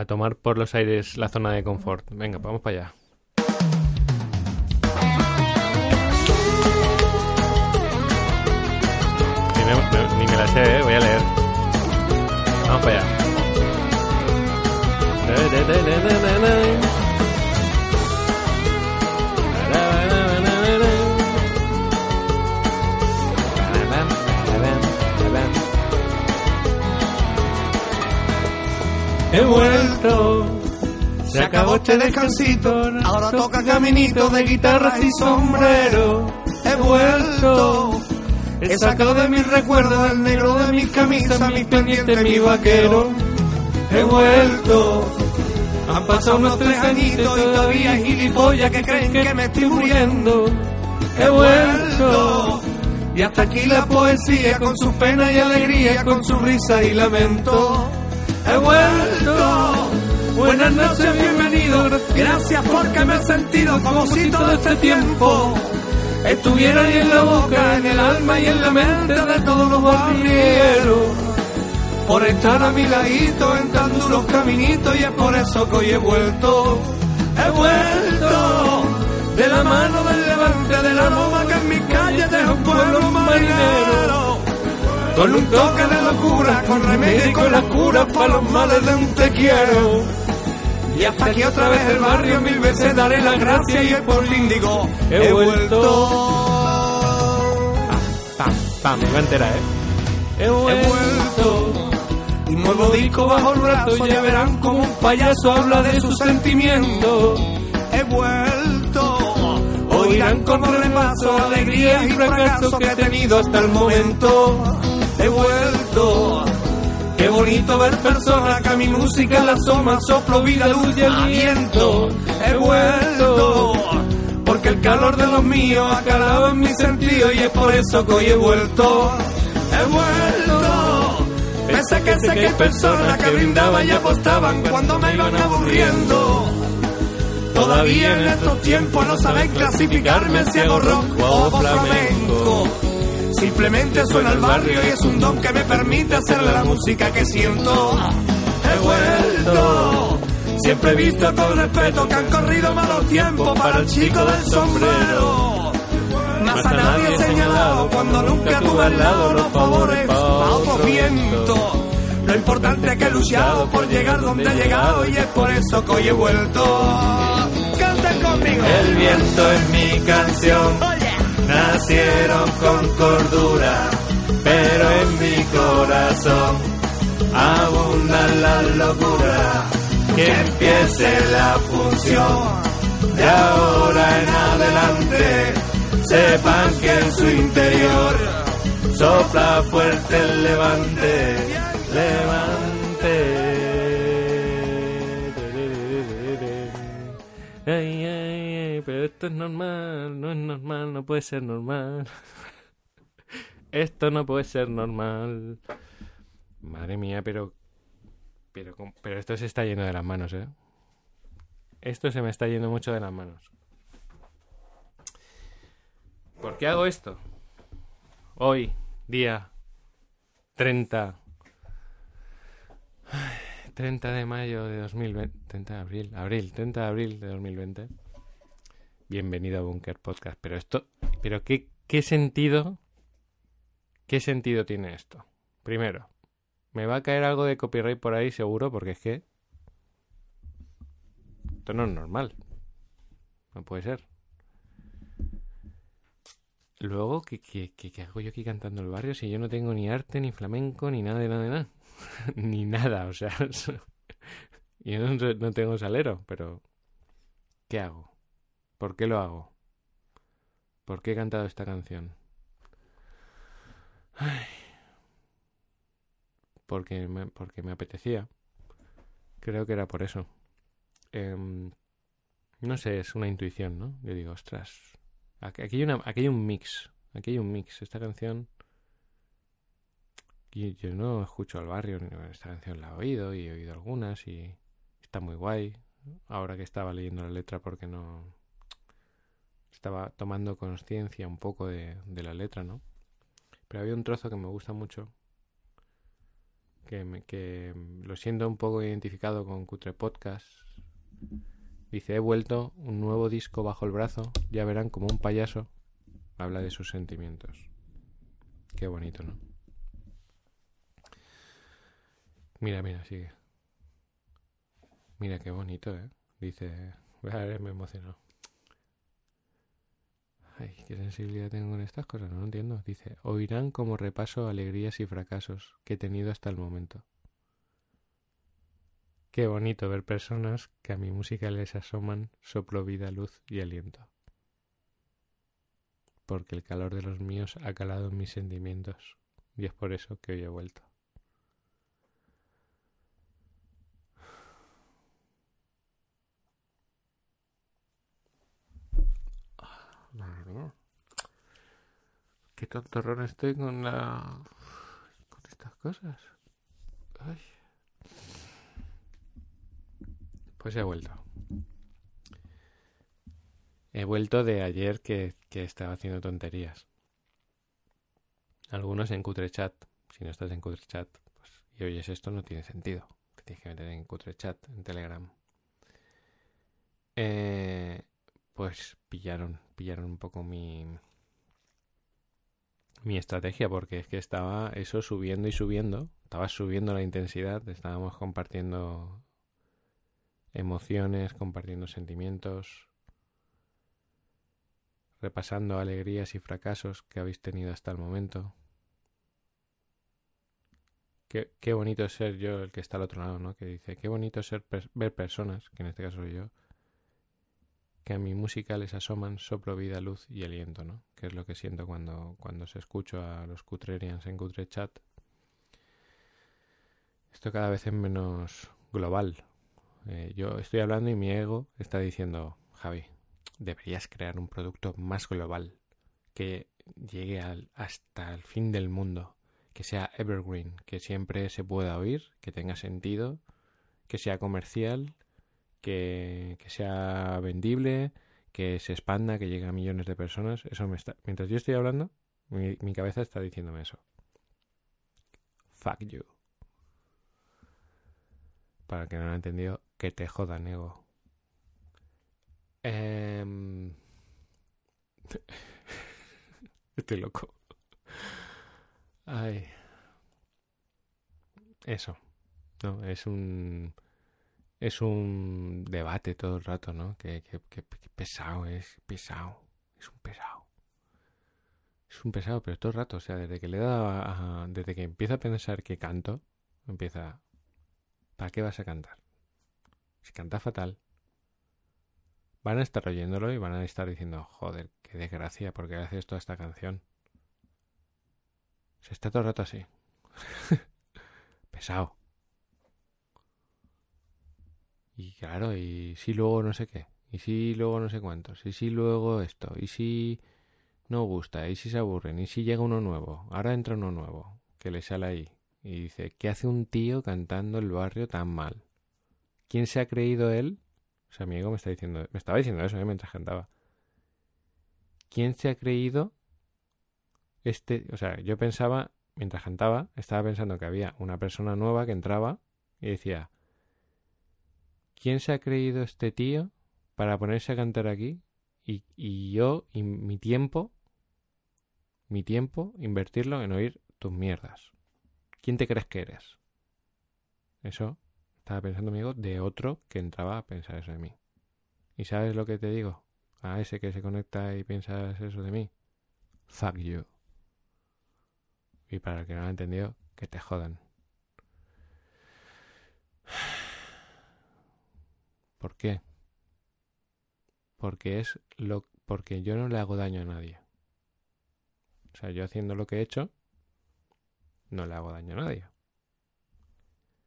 a tomar por los aires la zona de confort. Venga, vamos para allá. Ni me, la sé, ¿eh? voy a leer. Vamos para allá. He vuelto, se acabó este descansito, ahora toca caminito de guitarras y sombrero. He vuelto, he sacado de mis recuerdos el negro de mis camisas, mis pendientes, mi vaquero. He vuelto, han pasado unos tres añitos y todavía hay gilipollas que creen que me estoy muriendo. He vuelto, y hasta aquí la poesía con su pena y alegría, con su risa y lamento. He vuelto. Buenas noches, bienvenido. Gracias porque me he sentido como si todo este tiempo estuviera ahí en la boca, en el alma y en la mente de todos los barrieros. Por estar a mi ladito en tan duros caminitos y es por eso que hoy he vuelto. He vuelto de la mano del levante de la loma que en mis calles deja un pueblo marinero con un toque de locura, con remedio y con la cura para los males de un te quiero. Y hasta aquí otra vez el barrio, mil veces daré las gracias y por fin digo, he vuelto. Pam, pam, me va entera, ¿eh? He vuelto. Un nuevo disco bajo el brazo, ya verán como un payaso habla de sus sentimientos. He vuelto. Oirán como repaso alegrías y fracasos que he tenido hasta el momento he vuelto. Qué bonito ver personas que a mi música la asoma, soplo, vida, luz y el viento. He vuelto. Porque el calor de los míos ha calado en mi sentido y es por eso que hoy he vuelto. He vuelto. Pese que sé que hay personas que brindaban y apostaban cuando me iban aburriendo. Todavía en estos tiempos no saben clasificarme si hago rock o flamenco. Simplemente suena el barrio y es un don que me permite hacerle la música que siento. He vuelto. Siempre he visto con respeto que han corrido malos tiempos para el chico del sombrero. Más a nadie he señalado cuando nunca tuve al lado los favores a otros vientos. Lo importante es que he luchado por llegar donde he llegado y es por eso que hoy he vuelto. Canten conmigo. El viento es mi canción nacieron con cordura, pero en mi corazón abundan la locura. Que empiece la función de ahora en adelante. Sepan que en su interior sopla fuerte el levante, levante. Pero esto es normal, no es normal, no puede ser normal. Esto no puede ser normal. Madre mía, pero. Pero, pero esto se está yendo de las manos, ¿eh? Esto se me está yendo mucho de las manos. ¿Por qué hago esto? Hoy, día 30. Ay, 30 de mayo de 2020. 30 de abril. Abril, 30 de abril de 2020. Bienvenido a Bunker Podcast. Pero esto. Pero qué, qué sentido. ¿Qué sentido tiene esto? Primero, me va a caer algo de copyright por ahí seguro, porque es que. Esto no es normal. No puede ser. Luego, ¿qué, qué, qué- qué hago yo aquí cantando el barrio si yo no tengo ni arte, ni flamenco, ni nada de nada de nada? ni nada, o sea. yo no, no tengo salero, pero. ¿Qué hago? ¿Por qué lo hago? ¿Por qué he cantado esta canción? Ay. Porque me, porque me apetecía. Creo que era por eso. Em, no sé, es una intuición, ¿no? Yo digo, ostras. Aquí hay, un mix. Aquí hay un mix. Esta canción. yo no escucho al barrio. Esta canción la he oído y he oído algunas y está muy guay. Ahora que estaba leyendo la letra porque no. Estaba tomando conciencia un poco de, la letra, ¿no? Pero había un trozo que me gusta mucho. que, me- que lo siento un poco identificado con Cutre Podcast. Dice, he vuelto, un nuevo disco bajo el brazo, ya verán como un payaso habla de sus sentimientos. Qué bonito, ¿no? Mira, mira, sigue. Mira qué bonito, ¿eh? Dice, me emocionó. Ay, qué sensibilidad tengo con estas cosas, no lo entiendo. Dice, oirán como repaso alegrías y fracasos que he tenido hasta el momento. Qué bonito ver personas que a mi música les asoman soplo, vida, luz y aliento. Porque el calor de los míos ha calado en mis sentimientos y es por eso que hoy he vuelto. Madre mía. Qué tontorrón estoy con la... con estas cosas. Pues he vuelto. He vuelto de ayer que, que estaba haciendo tonterías. Algunos en Cutrechat. Si no estás en Cutrechat pues, y oyes esto, no tiene sentido. Te tienes que meter en Cutrechat, en Telegram. Eh, pues pillaron, pillaron un poco mi, mi estrategia, porque es que estaba eso subiendo y subiendo. Estaba subiendo la intensidad, estábamos compartiendo emociones, compartiendo sentimientos, repasando alegrías y fracasos que habéis tenido hasta el momento. Qué, qué bonito ser yo el que está al otro lado, ¿no? Que dice, qué bonito ser ver personas, que en este caso soy yo, que a mi música les asoman soplo, vida, luz y aliento, ¿no? Que es lo que siento cuando, cuando se escucho a los Cutrerians en Cutre Chat. Esto cada vez es menos global. Eh, yo estoy hablando y mi ego está diciendo, Javi, deberías crear un producto más global, que llegue al- hasta el fin del mundo, que sea evergreen, que siempre se pueda oír, que tenga sentido, que sea comercial, que, sea vendible, que se expanda, que llegue a millones de personas. Eso me está. Mientras yo estoy hablando, mi, mi cabeza está diciéndome eso. Fuck you. Para el que no lo ha entendido, que te jodan, ego. Em, Estoy loco. Ay. Eso. No, es un. Es un debate todo el rato, ¿no? Que, que- que- pesado es, pesado. Es un pesado. Es un pesado, pero todo el rato. O sea, desde que le da. desde que empieza a pensar que canto, empieza. ¿Para qué vas a cantar? Si canta fatal. Van a estar oyéndolo y van a estar diciendo, joder, qué desgracia, ¿por qué hace esto a esta canción? Se está todo el rato así. Pesado. Y claro, y si luego no sé qué, y si luego no sé cuántos, y si luego esto, y si no gusta, y si se aburren, y si llega uno nuevo, ahora entra uno nuevo, que le sale ahí, y dice, ¿qué hace un tío cantando el barrio tan mal? ¿Quién se ha creído él? O sea, mi amigo me está diciendo, me estaba diciendo eso ¿eh? mientras cantaba. ¿Quién se ha creído este? O sea, yo pensaba, mientras cantaba, estaba pensando que había una persona nueva que entraba y decía, ¿quién se ha creído este tío para ponerse a cantar aquí? Y, yo, y mi tiempo, mi tiempo, invertirlo en oír tus mierdas. ¿Quién te crees que eres? Eso estaba pensando, amigo, de otro que entraba a pensar eso de mí. ¿Y sabes lo que te digo? A ese que se conecta y piensas eso de mí. Fuck you. Y para el que no lo ha entendido, que te jodan. ¿Por qué? Porque es lo porque yo no le hago daño a nadie. O sea, yo haciendo lo que he hecho, no le hago daño a nadie.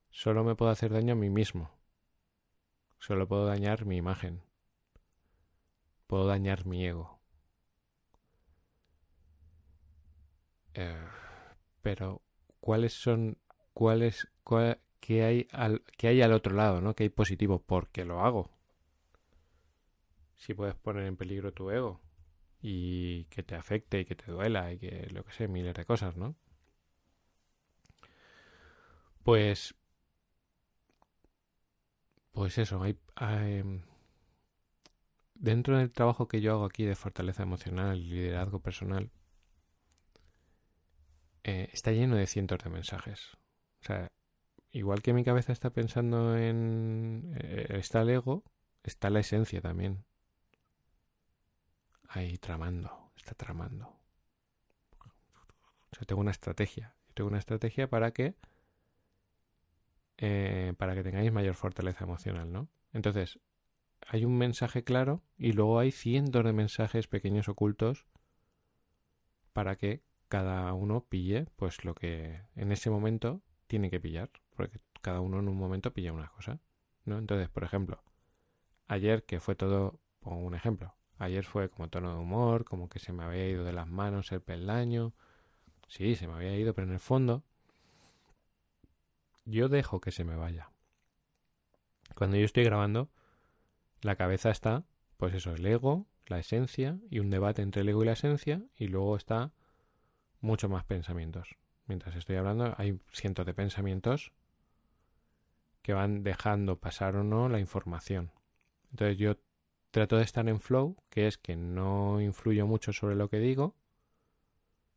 Solo me puedo hacer daño a mí mismo. Solo puedo dañar mi imagen. Puedo dañar mi ego. Eh, pero, ¿cuáles son, cuáles, cuál, qué hay al, qué hay al otro lado, ¿no? ¿Qué hay positivo? Porque lo hago. Si puedes poner en peligro tu ego y que te afecte y que te duela y que lo que sé, miles de cosas, ¿no? Pues. Pues eso, hay, hay- dentro del trabajo que yo hago aquí de fortaleza emocional liderazgo personal, eh, está lleno de cientos de mensajes. O sea, igual que mi cabeza está pensando en... eh, está el ego, está la esencia también. Ahí tramando, está tramando. O sea, tengo una estrategia. Yo tengo una estrategia para que... eh, para que tengáis mayor fortaleza emocional, ¿no? Entonces, hay un mensaje claro y luego hay cientos de mensajes pequeños ocultos para que cada uno pille pues lo que en ese momento tiene que pillar, porque cada uno en un momento pilla una cosa, ¿no? Entonces, por ejemplo, ayer que fue todo, pongo un ejemplo, ayer fue como tono de humor, como que se me había ido de las manos el peldaño, sí, se me había ido, pero en el fondo yo dejo que se me vaya. Cuando yo estoy grabando, la cabeza está, pues eso, el ego, la esencia y un debate entre el ego y la esencia y luego está mucho más pensamientos. Mientras estoy hablando hay cientos de pensamientos que van dejando pasar o no la información. Entonces yo trato de estar en flow, que es que no influyo mucho sobre lo que digo,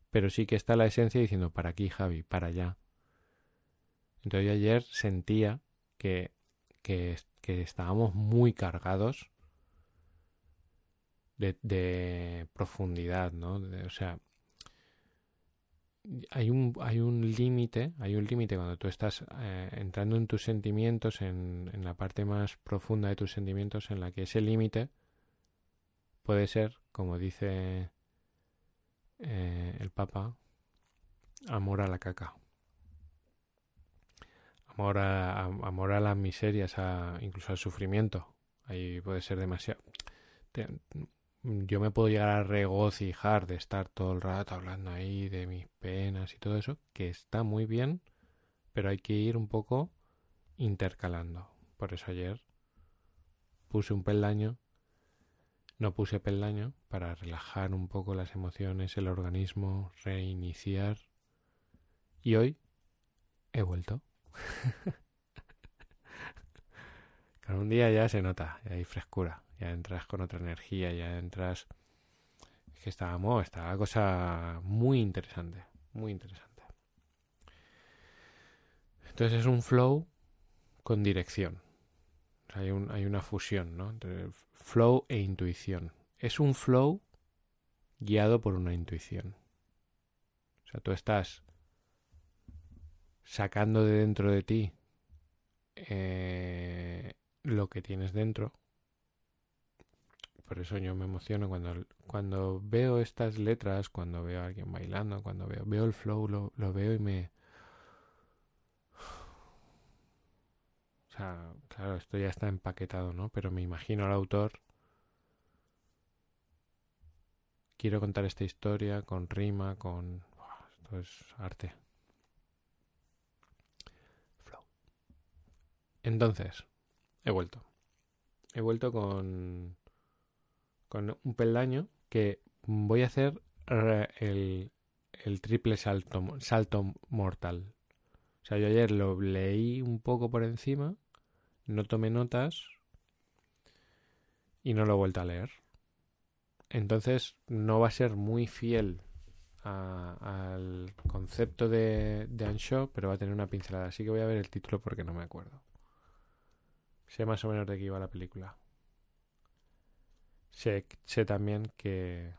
pero sí que está la esencia diciendo para aquí Javi, para allá. Entonces ayer sentía que, que, que estábamos muy cargados de, de profundidad, ¿no? De- o sea, hay un, hay un límite, hay un límite cuando tú estás eh, entrando en tus sentimientos, en, en la parte más profunda de tus sentimientos, en la que ese límite puede ser, como dice eh, el Papa, amor a la caca. Amor a, amor a las miserias, a, incluso al sufrimiento. Ahí puede ser demasiado. Yo me puedo llegar a regocijar de estar todo el rato hablando ahí de mis penas y todo eso, que está muy bien, pero hay que ir un poco intercalando. Por eso ayer puse un peldaño, no puse peldaño, para relajar un poco las emociones, el organismo, reiniciar. Y hoy he vuelto. Cada un día ya se nota, hay frescura, ya entras con otra energía, ya entras... Es que estábamos, está la cosa muy interesante, muy interesante. Entonces es un flow con dirección. Hay, un- hay una fusión, ¿no? Entre flow e intuición. Es un flow guiado por una intuición. O sea, tú estás sacando de dentro de ti eh, lo que tienes dentro. Por eso yo me emociono cuando, cuando veo estas letras, cuando veo a alguien bailando, cuando veo, veo el flow, lo, lo veo y me... O sea, claro, esto ya está empaquetado, ¿no? Pero me imagino al autor. Quiero contar esta historia con rima, con... Esto es arte. Flow. Entonces, he vuelto. He vuelto con, con un peldaño que voy a hacer el, el triple salto, salto mortal. O sea, yo ayer lo leí un poco por encima, no tomé notas y no lo he vuelto a leer. Entonces no va a ser muy fiel al concepto de, de pero va a tener una pincelada. Así que voy a ver el título porque no me acuerdo. Sé más o menos de qué iba la película. Sé, sé también que,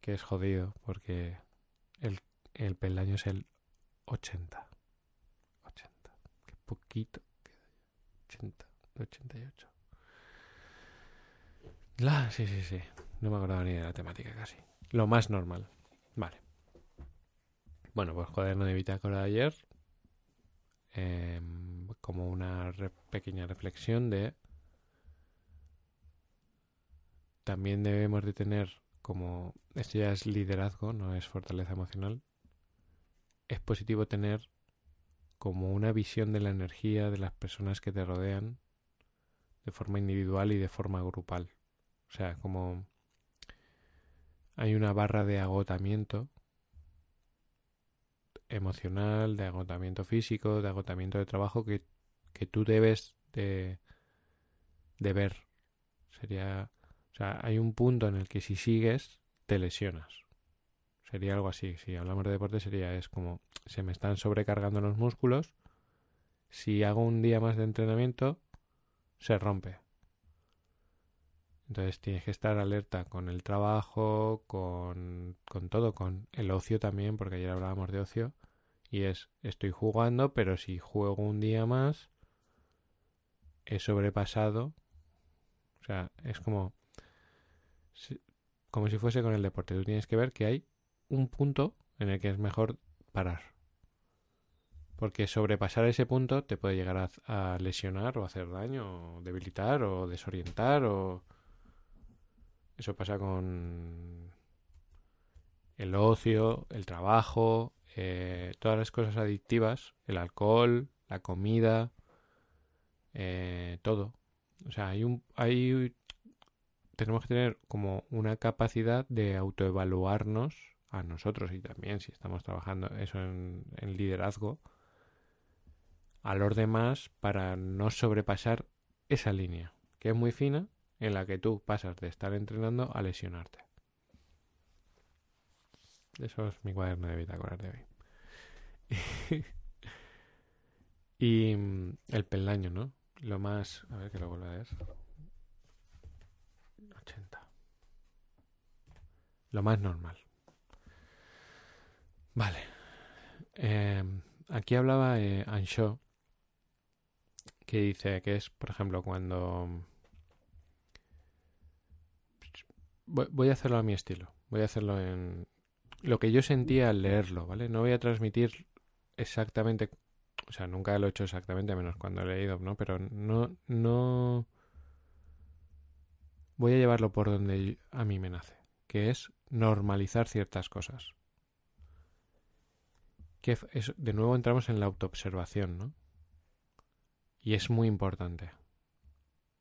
que es jodido porque el, el peldaño es el 80. 80. Qué poquito queda ya. 80, 88. La, sí, sí, sí. No me acordaba ni de la temática casi. Lo más normal. Vale. Bueno, pues cuaderno de bitácora de ayer. em, como una pequeña reflexión de también debemos de tener como esto ya es liderazgo, no es fortaleza emocional. Es positivo tener como una visión de la energía de las personas que te rodean de forma individual y de forma grupal. O sea, como hay una barra de agotamiento emocional, de agotamiento físico, de agotamiento de trabajo que, que tú debes de, de ver. Sería, o sea, hay un punto en el que si sigues te lesionas. Sería algo así. Si hablamos de deporte sería es como se me están sobrecargando los músculos. Si hago un día más de entrenamiento se rompe. Entonces tienes que estar alerta con el trabajo, con, con todo, con el ocio también, porque ayer hablábamos de ocio. Y es, estoy jugando, pero si juego un día más, he sobrepasado. O sea, es como, como si fuese con el deporte. Tú tienes que ver que hay un punto en el que es mejor parar. Porque sobrepasar ese punto te puede llegar a, lesionar o hacer daño, o debilitar o desorientar o eso pasa con el ocio, el trabajo, eh, todas las cosas adictivas, el alcohol, la comida, eh, todo. O sea, hay un, hay, tenemos que tener como una capacidad de autoevaluarnos a nosotros y también si estamos trabajando eso en, liderazgo a los demás para no sobrepasar esa línea, que es muy fina en la que tú pasas de estar entrenando a lesionarte. Eso es mi cuaderno de bitácoras de hoy. y mm, el peldaño, ¿no? Lo más... A ver que lo vuelvo a ver. 80. Lo más normal. Vale. Eh, aquí hablaba eh, Anshaw, que dice que es, por ejemplo, cuando voy a hacerlo a mi estilo. Voy a hacerlo en lo que yo sentía al leerlo, ¿vale? No voy a transmitir exactamente, o sea, nunca lo he hecho exactamente, menos cuando he leído, ¿no? Pero no, no voy a llevarlo por donde a mí me nace, que es normalizar ciertas cosas. Que es, de nuevo entramos en la autoobservación, ¿no? Y es muy importante.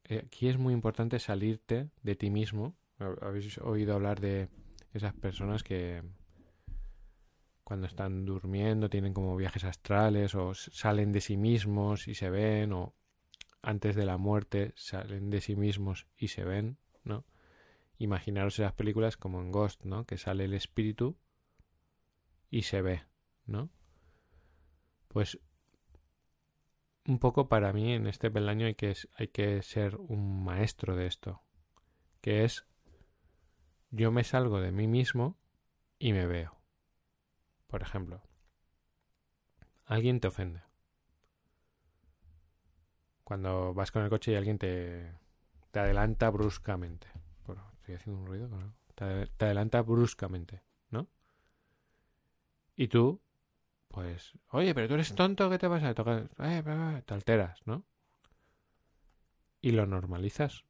Eh, aquí es muy importante salirte de ti mismo habéis oído hablar de esas personas que cuando están durmiendo tienen como viajes astrales o salen de sí mismos y se ven o antes de la muerte salen de sí mismos y se ven, ¿no? Imaginaros esas películas como en Ghost, ¿no? Que sale el espíritu y se ve, ¿no? Pues un poco para mí en este peldaño hay que, hay que ser un maestro de esto, que es yo me salgo de mí mismo y me veo. Por ejemplo, alguien te ofende. Cuando vas con el coche y alguien te, te adelanta bruscamente. Estoy haciendo un ruido, te, adelanta bruscamente, ¿no? Y tú, pues, oye, pero tú eres tonto, ¿qué te pasa? Eh, te alteras, ¿no? Y lo normalizas.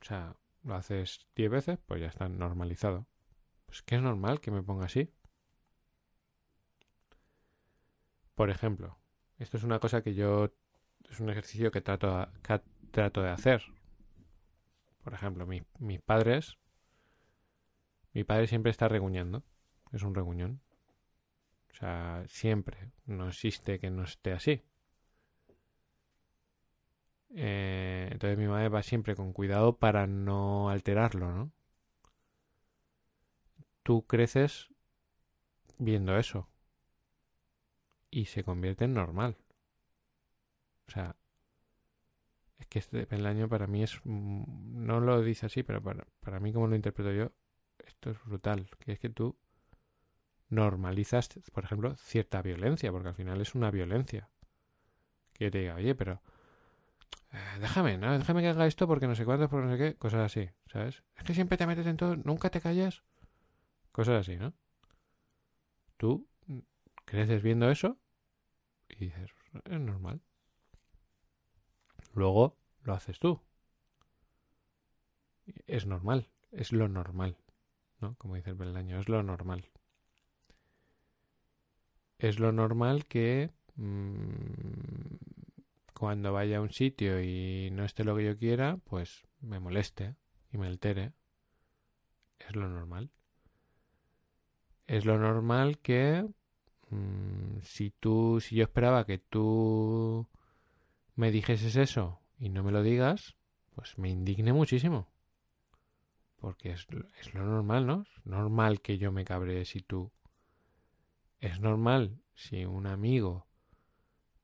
O sea, lo haces 10 veces, pues ya está normalizado. Pues que es normal que me ponga así. Por ejemplo, esto es una cosa que yo es un ejercicio que trato, trato de hacer. Por ejemplo, mis padres, mi padre siempre está reguñando, es un reguñón. O sea, siempre, no existe que no esté así. Eh, entonces mi madre va siempre con cuidado para no alterarlo, ¿no? Tú creces viendo eso y se convierte en normal. O sea, es que este peldaño para mí es... Mm, no lo dice así, pero para, para mí como lo interpreto yo, esto es brutal. Que es que tú normalizas, por ejemplo, cierta violencia, porque al final es una violencia. Que te diga, oye, pero eh, déjame, ¿no? déjame que haga esto porque no sé cuánto, porque no sé qué, cosas así, ¿sabes? Es que siempre te metes en todo, nunca te callas, cosas así, ¿no? Tú creces viendo eso y dices, es normal. Luego lo haces tú. Es normal, es lo normal, ¿no? Como dice el peldaño, es lo normal. Es lo normal que mm, cuando vaya a un sitio y no esté lo que yo quiera, pues me moleste y me altere. Es lo normal. es lo normal que mm, si tú, si yo esperaba que tú me dijeses eso y no me lo digas, pues me indigne muchísimo. Porque es, es lo normal, ¿no? Es normal que yo me cabree si tú. Es normal si un amigo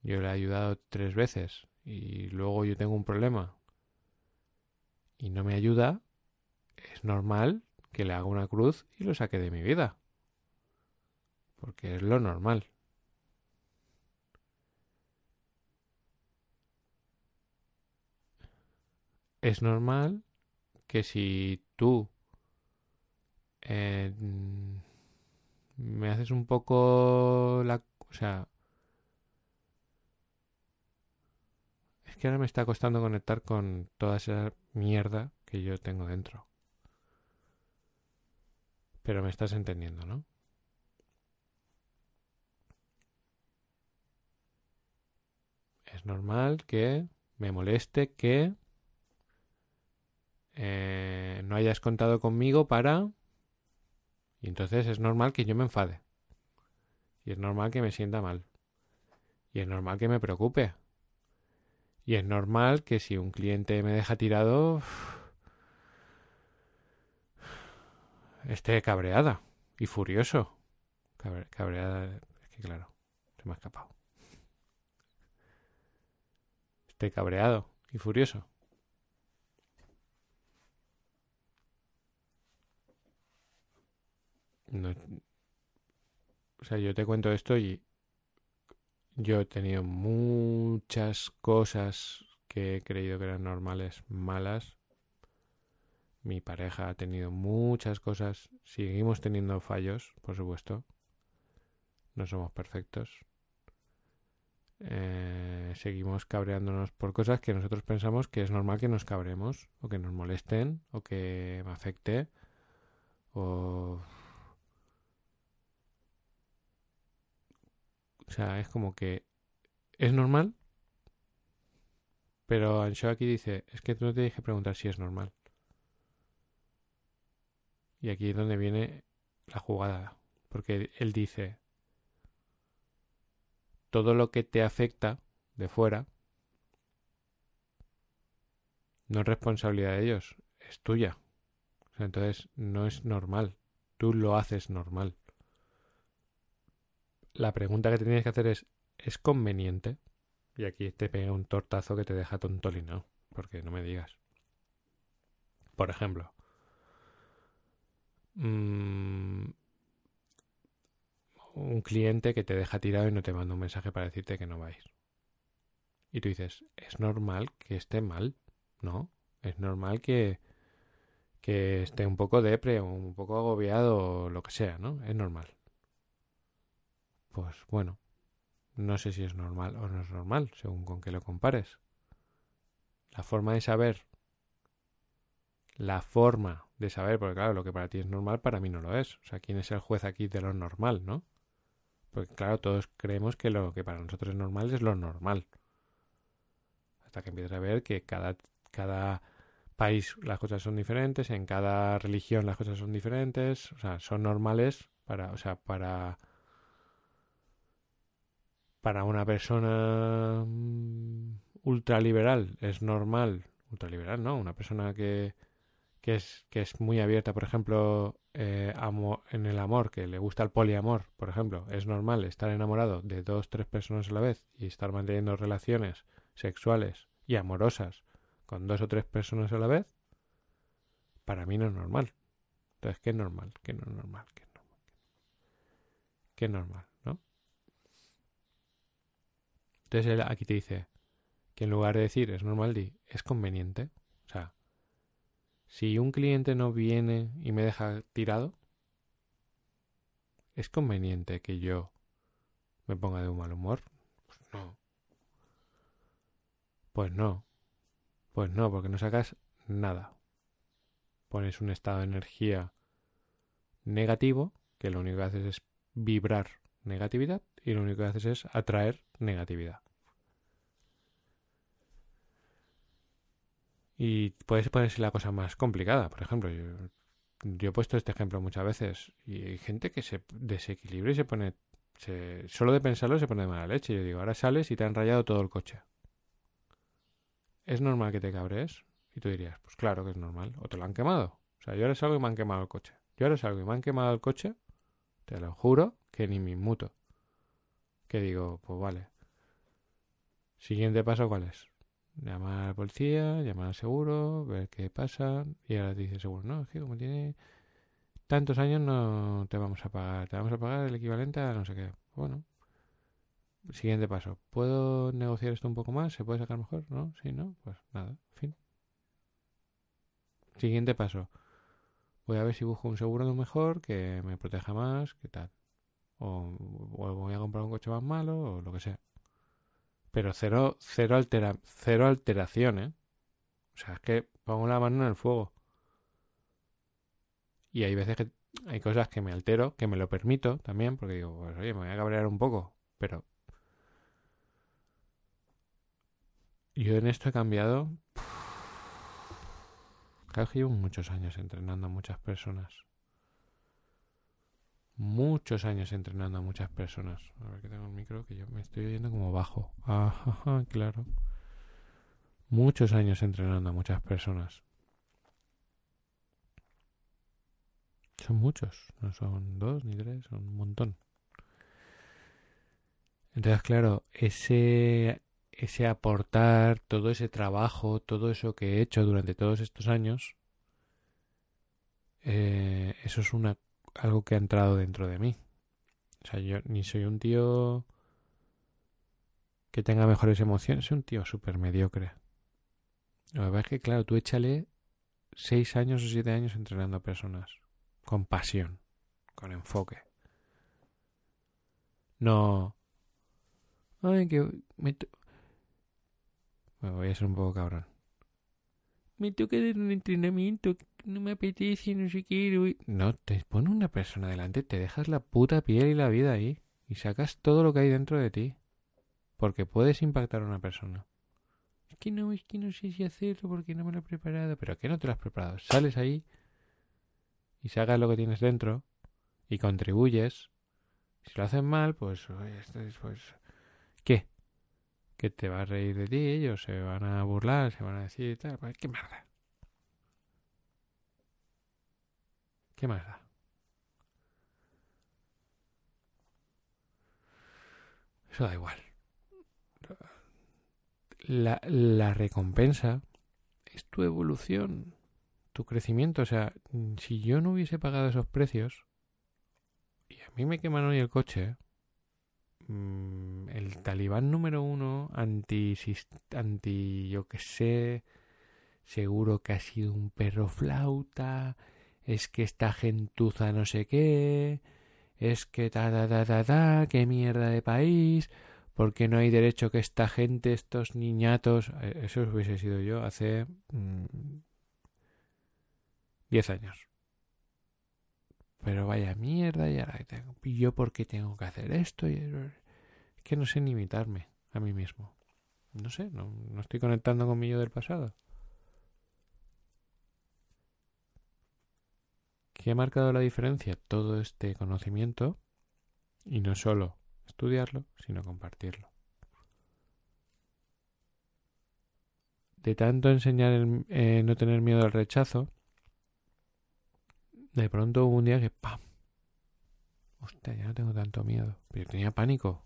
yo le he ayudado tres veces y luego yo tengo un problema y no me ayuda, es normal que le haga una cruz y lo saque de mi vida. Porque es lo normal. Es normal que si tú eh, me haces un poco la... O sea... Es que ahora me está costando conectar con toda esa mierda que yo tengo dentro. Pero me estás entendiendo, ¿no? Es normal que me moleste que eh, no hayas contado conmigo para... Y entonces es normal que yo me enfade. Y es normal que me sienta mal. Y es normal que me preocupe. Y es normal que si un cliente me deja tirado, esté cabreada y furioso. cabreada, es que claro, se me ha escapado. Esté cabreado y furioso. O sea, yo te cuento esto y yo he tenido muchas cosas que he creído que eran normales, malas. Mi pareja ha tenido muchas cosas. Seguimos teniendo fallos, por supuesto. No somos perfectos. Eh, seguimos cabreándonos por cosas que nosotros pensamos que es normal que nos cabremos o que nos molesten o que afecte o O sea, es como que es normal, pero Ansho aquí dice, es que tú no te que preguntar si es normal. Y aquí es donde viene la jugada, porque él dice, todo lo que te afecta de fuera no es responsabilidad de ellos, es tuya. Entonces no es normal, tú lo haces normal la pregunta que te tienes que hacer es, ¿es conveniente? Y aquí te pega un tortazo que te deja tontolino, porque no me digas. Por ejemplo, mm, un cliente que te deja tirado y no te manda un mensaje para decirte que no vais. Y tú dices, ¿es normal que esté mal? No, es normal que, que esté un poco depre o un poco agobiado o lo que sea, ¿no? Es normal pues bueno, no sé si es normal o no es normal, según con qué lo compares. La forma de saber, la forma de saber, porque claro, lo que para ti es normal, para mí no lo es. O sea, ¿quién es el juez aquí de lo normal, no? Porque claro, todos creemos que lo que para nosotros es normal es lo normal. Hasta que empiezas a ver que cada, cada país las cosas son diferentes, en cada religión las cosas son diferentes, o sea, son normales para, o sea, para para una persona mm, ultraliberal es normal, ultraliberal, ¿no? Una persona que, que, es, que es muy abierta, por ejemplo, eh, en el amor, que le gusta el poliamor, por ejemplo, es normal estar enamorado de dos, tres personas a la vez y estar manteniendo relaciones sexuales y amorosas con dos o tres personas a la vez, para mí no es normal. Entonces, ¿qué normal? ¿Qué no es normal? ¿Qué es normal? ¿Qué es normal? Entonces aquí te dice que en lugar de decir es normal, di es conveniente. O sea, si un cliente no viene y me deja tirado, ¿es conveniente que yo me ponga de un mal humor? Pues no. Pues no. Pues no, porque no sacas nada. Pones un estado de energía negativo, que lo único que haces es vibrar negatividad, y lo único que haces es atraer negatividad. Y puede ponerse la cosa más complicada. Por ejemplo, yo he puesto este ejemplo muchas veces y hay gente que se desequilibra y se pone, solo de pensarlo se pone de mala leche. Yo digo, ahora sales y te han rayado todo el coche. ¿Es normal que te cabres? Y tú dirías, pues claro que es normal. O te lo han quemado. O sea, yo ahora salgo y me han quemado el coche. Yo ahora salgo y me han quemado el coche. Te lo juro que ni me inmuto. Que digo, pues vale. Siguiente paso, ¿cuál es? Llamar a la policía, llamar al seguro, ver qué pasa. Y ahora te dice el seguro, no, es que como tiene tantos años no te vamos a pagar. Te vamos a pagar el equivalente a no sé qué. Bueno. Siguiente paso. ¿Puedo negociar esto un poco más? ¿Se puede sacar mejor? ¿No? Sí, ¿no? Pues nada, fin. Siguiente paso. Voy a ver si busco un seguro mejor que me proteja más, que tal. O, o voy a comprar un coche más malo o lo que sea. Pero cero, cero, altera, cero alteración, ¿eh? O sea, es que pongo la mano en el fuego. Y hay veces que hay cosas que me altero, que me lo permito también, porque digo, pues oye, me voy a cabrear un poco, pero yo en esto he cambiado. Creo que llevo muchos años entrenando a muchas personas. Muchos años entrenando a muchas personas. A ver que tengo el micro que yo me estoy oyendo como bajo. Ajá, claro. Muchos años entrenando a muchas personas. Son muchos, no son dos ni tres, son un montón. Entonces, claro, ese, ese aportar, todo ese trabajo, todo eso que he hecho durante todos estos años, eh, eso es una, algo que ha entrado dentro de mí. O sea, yo ni soy un tío que tenga mejores emociones, soy un tío súper mediocre. Lo que pasa es que, claro, tú échale seis años o siete años entrenando a personas con pasión, con enfoque. No. Ay, que me, me voy a ser un poco cabrón. Me toca dar un entrenamiento, no me apetece, no sé qué. No, te pone una persona delante, te dejas la puta piel y la vida ahí y sacas todo lo que hay dentro de ti. Porque puedes impactar a una persona. Es que no, es que no sé si hacerlo porque no me lo he preparado. ¿Pero qué no te lo has preparado? Sales ahí y sacas lo que tienes dentro y contribuyes. Si lo hacen mal, pues, pues ¿qué? Que te va a reír de ti, ellos se van a burlar, se van a decir tal, pues, ¿qué más da? ¿Qué más da? Eso da igual. La, la recompensa es tu evolución, tu crecimiento. O sea, si yo no hubiese pagado esos precios y a mí me queman hoy el coche, mmm, el talibán número uno, anti, anti, yo que sé, seguro que ha sido un perro flauta, es que esta gentuza no sé qué, es que ta ta ta ta ta, qué mierda de país, porque no hay derecho que esta gente, estos niñatos, eso hubiese sido yo hace mmm, 10 años. Pero vaya mierda, y ahora yo por qué tengo que hacer esto, y que no sé ni imitarme a mí mismo. No sé, no, no estoy conectando con mi yo del pasado. ¿Qué ha marcado la diferencia? Todo este conocimiento y no solo estudiarlo, sino compartirlo. De tanto enseñar el, eh, no tener miedo al rechazo, de pronto hubo un día que ¡pam! Hostia, ya no tengo tanto miedo. Pero yo tenía pánico.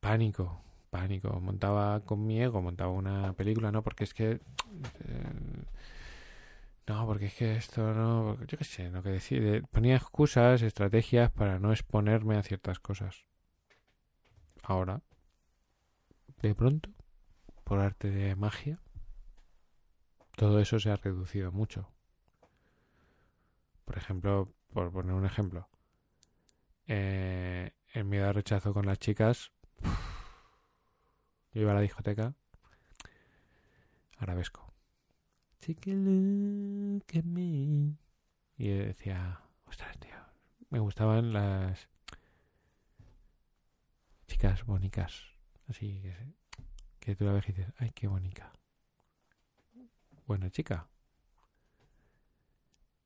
Pánico, pánico. Montaba con mi ego, montaba una película, ¿no? Porque es que... Eh, no, porque es que esto no... Yo qué sé, no que decir. Ponía excusas, estrategias para no exponerme a ciertas cosas. Ahora, de pronto, por arte de magia, todo eso se ha reducido mucho. Por ejemplo, por poner un ejemplo, eh, el miedo al rechazo con las chicas, yo iba a la discoteca, arabesco. Take a look at me. Y decía, ostras, tío, me gustaban las chicas bonitas. Así que, que tú la ves y dices, ay, qué bonita. Buena chica.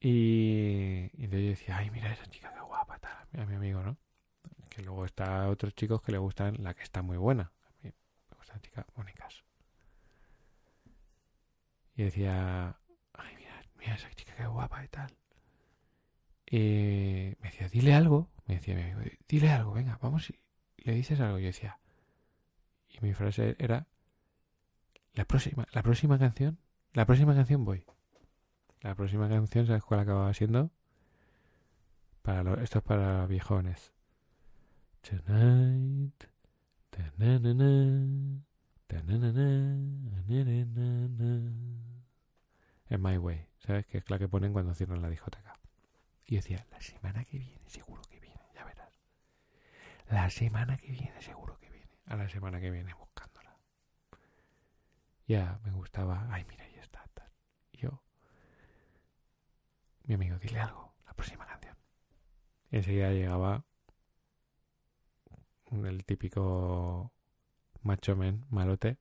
Y, y yo decía, ay, mira esa chica, qué guapa, tal, a mi amigo, ¿no? Que luego está otros chicos que le gustan la que está muy buena. A mí me gusta la chica bonitas. Y decía, ay, mira, mira esa chica, qué guapa y tal. Y me decía, dile algo. Me decía mi amigo, dile algo, venga, vamos y le dices algo. Yo decía, y mi frase era, la próxima, la próxima canción, la próxima canción voy. La próxima canción, ¿sabes cuál acababa siendo? Para lo- esto es para viejones. Tonight. En My Way, ¿sabes? Que es la que ponen cuando cierran la discoteca. Y decía, la semana que viene, seguro que viene, ya verás. La semana que viene, seguro que viene. A la semana que viene buscándola. Ya me gustaba. Ay, mira, ya está. Y yo, mi amigo, dile algo, la próxima canción. Y enseguida llegaba el típico macho men, malote.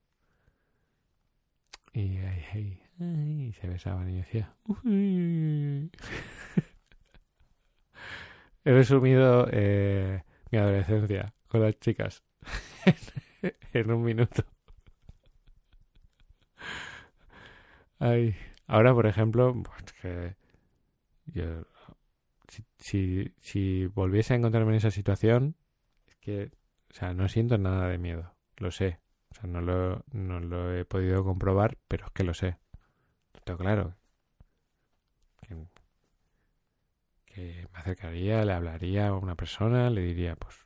Y ahí, ay, se besaban y decía. He resumido eh, mi adolescencia con las chicas en un minuto. Ay, ahora, por ejemplo, pues que yo, si, si, volviese a encontrarme en esa situación, es que, o sea, no siento nada de miedo, lo sé. O sea, no lo, no lo he podido comprobar, pero es que lo sé. Lo claro. Que, que me acercaría, le hablaría a una persona, le diría, pues,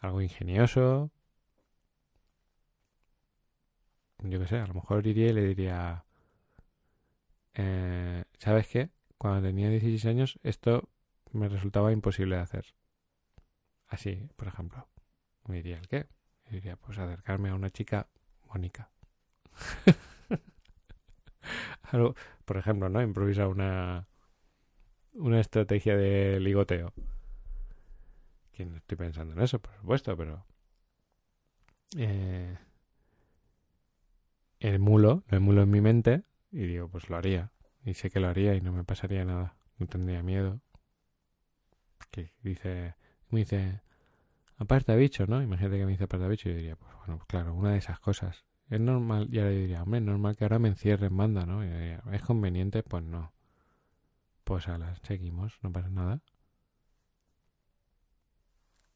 algo ingenioso. Yo qué sé, a lo mejor iría y le diría, eh, ¿sabes qué? Cuando tenía 16 años esto me resultaba imposible de hacer. Así, por ejemplo. Me diría, ¿el qué? Y diría, pues acercarme a una chica Mónica. Por ejemplo, ¿no? Improvisar una, una estrategia de ligoteo. Que no estoy pensando en eso, por supuesto, pero... Eh, emulo, lo emulo en mi mente y digo, pues lo haría. Y sé que lo haría y no me pasaría nada. No tendría miedo. Que dice, me dice, aparta bicho, ¿no? Imagínate que me dice aparta bicho y yo diría, pues bueno, pues claro, una de esas cosas. Es normal, y ahora yo diría, hombre, es normal que ahora me encierre en banda, ¿no? ¿es conveniente? Pues no. Pues a las seguimos, no pasa nada.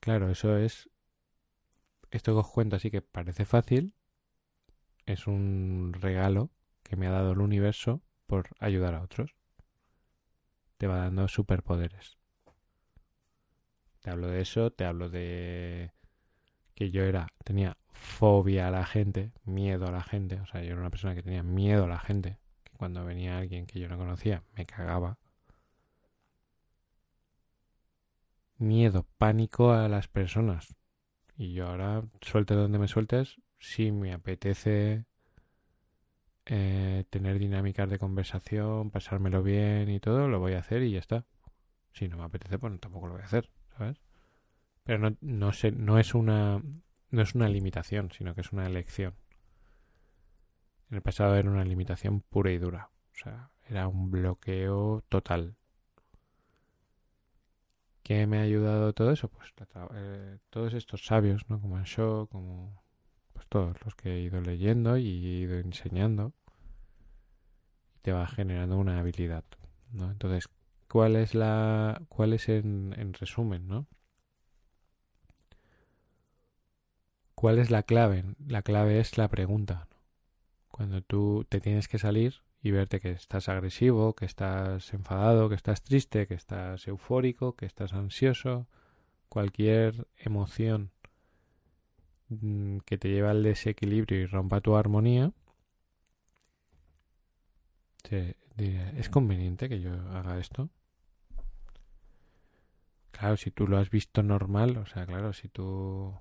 Claro, eso es... Esto que os cuento así que parece fácil, es un regalo que me ha dado el universo por ayudar a otros. Te va dando superpoderes. Te hablo de eso, te hablo de que yo era, tenía fobia a la gente, miedo a la gente, o sea, yo era una persona que tenía miedo a la gente, que cuando venía alguien que yo no conocía me cagaba. Miedo, pánico a las personas. Y yo ahora, suelte donde me sueltes, si me apetece eh, tener dinámicas de conversación, pasármelo bien y todo, lo voy a hacer y ya está. Si no me apetece, pues tampoco lo voy a hacer, ¿sabes? Pero no, no, sé, no es una no es una limitación, sino que es una elección. En el pasado era una limitación pura y dura. O sea, era un bloqueo total. ¿Qué me ha ayudado todo eso? Pues eh, todos estos sabios, ¿no? Como Ansho, como todos los que he ido leyendo y he ido enseñando. Te va generando una habilidad, ¿no? Entonces, ¿cuál es la cuál es en, en resumen, ¿no? ¿Cuál es la clave? La clave es la pregunta. Cuando tú te tienes que salir y verte que estás agresivo, que estás enfadado, que estás triste, que estás eufórico, que estás ansioso, cualquier emoción que te lleva al desequilibrio y rompa tu armonía, ¿es conveniente que yo haga esto? Claro, si tú lo has visto normal, o sea, claro, si tú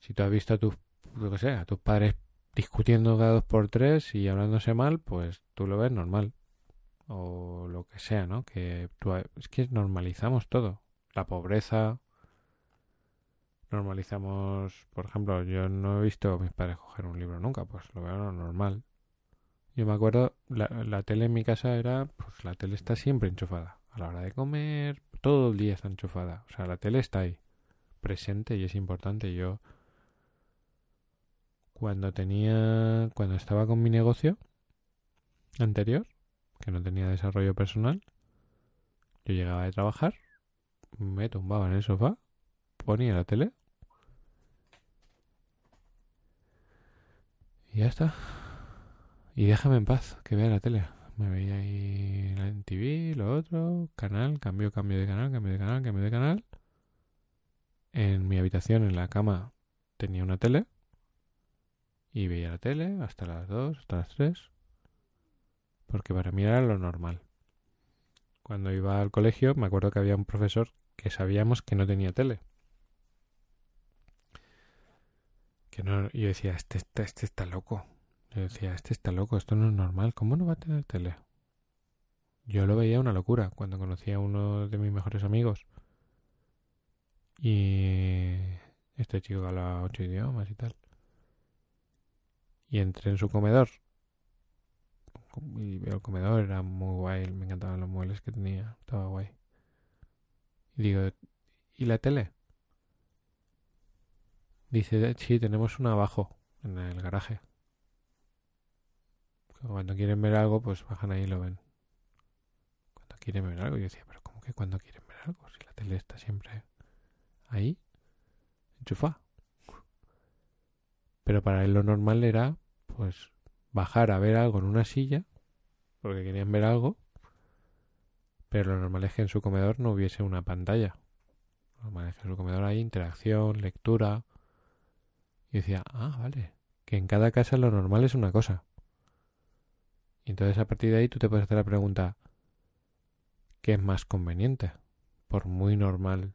si tú has visto a tus, lo que sea, a tus padres discutiendo cada dos por tres y hablándose mal, pues tú lo ves normal. O lo que sea, ¿no? Que tú, es que normalizamos todo. La pobreza. Normalizamos, por ejemplo, yo no he visto a mis padres coger un libro nunca, pues lo veo normal. Yo me acuerdo, la, la tele en mi casa era, pues la tele está siempre enchufada. A la hora de comer, todo el día está enchufada. O sea, la tele está ahí, presente y es importante. Yo, cuando tenía, cuando estaba con mi negocio anterior, que no tenía desarrollo personal, yo llegaba de trabajar, me tumbaba en el sofá, ponía la tele y ya está. Y déjame en paz, que vea la tele. Me veía ahí en TV, lo otro, canal, cambio, cambio de canal, cambio de canal, cambio de canal. En mi habitación, en la cama, tenía una tele. Y veía la tele hasta las 2, hasta las 3. Porque para mí era lo normal. Cuando iba al colegio, me acuerdo que había un profesor que sabíamos que no tenía tele. Que no, yo decía, este, este, este está loco. Yo decía, este está loco, esto no es normal, ¿cómo no va a tener tele? Yo lo veía una locura cuando conocí a uno de mis mejores amigos. Y este chico hablaba ocho idiomas y tal. Y entré en su comedor. Y veo el comedor, era muy guay, me encantaban los muebles que tenía, estaba guay. Y digo, ¿y la tele? Dice, sí, tenemos una abajo, en el garaje. Cuando quieren ver algo, pues bajan ahí y lo ven. Cuando quieren ver algo, yo decía, pero ¿cómo que cuando quieren ver algo? Si la tele está siempre ahí, enchufa. Pero para él lo normal era, pues, bajar a ver algo en una silla, porque querían ver algo, pero lo normal es que en su comedor no hubiese una pantalla. Lo normal es que en su comedor hay interacción, lectura. Y decía, ah, vale, que en cada casa lo normal es una cosa. Y entonces a partir de ahí tú te puedes hacer la pregunta, ¿qué es más conveniente? Por muy normal,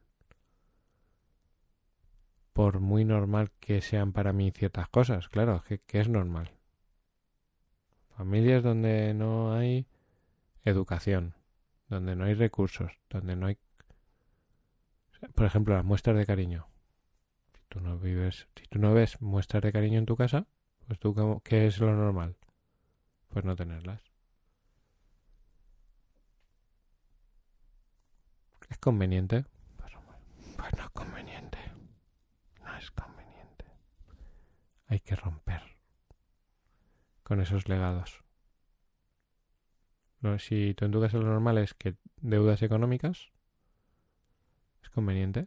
por muy normal que sean para mí ciertas cosas, claro, ¿qué, es normal? Familias donde no hay educación, donde no hay recursos, donde no hay, por ejemplo, las muestras de cariño. No vives, si tú no ves muestras de cariño en tu casa, pues tú qué es lo normal? pues no tenerlas. ¿Es conveniente? Pues, pues, no es conveniente. No es conveniente. Hay que romper con esos legados. No, si tú en tu caso lo normal es que deudas económicas, ¿es conveniente?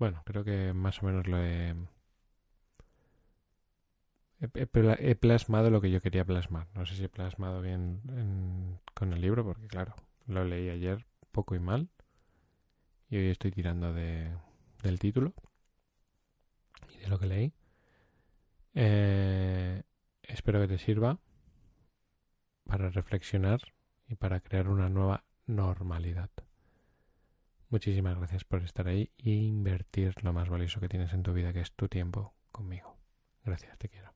Bueno, creo que más o menos lo he plasmado lo que yo quería plasmar. No sé si he plasmado bien con el libro, porque claro, lo leí ayer poco y mal. Y hoy estoy tirando de, del título y de lo que leí. Eh, espero que te sirva para reflexionar y para crear una nueva normalidad. Muchísimas gracias por estar ahí e invertir lo más valioso que tienes en tu vida, que es tu tiempo conmigo. Gracias, te quiero.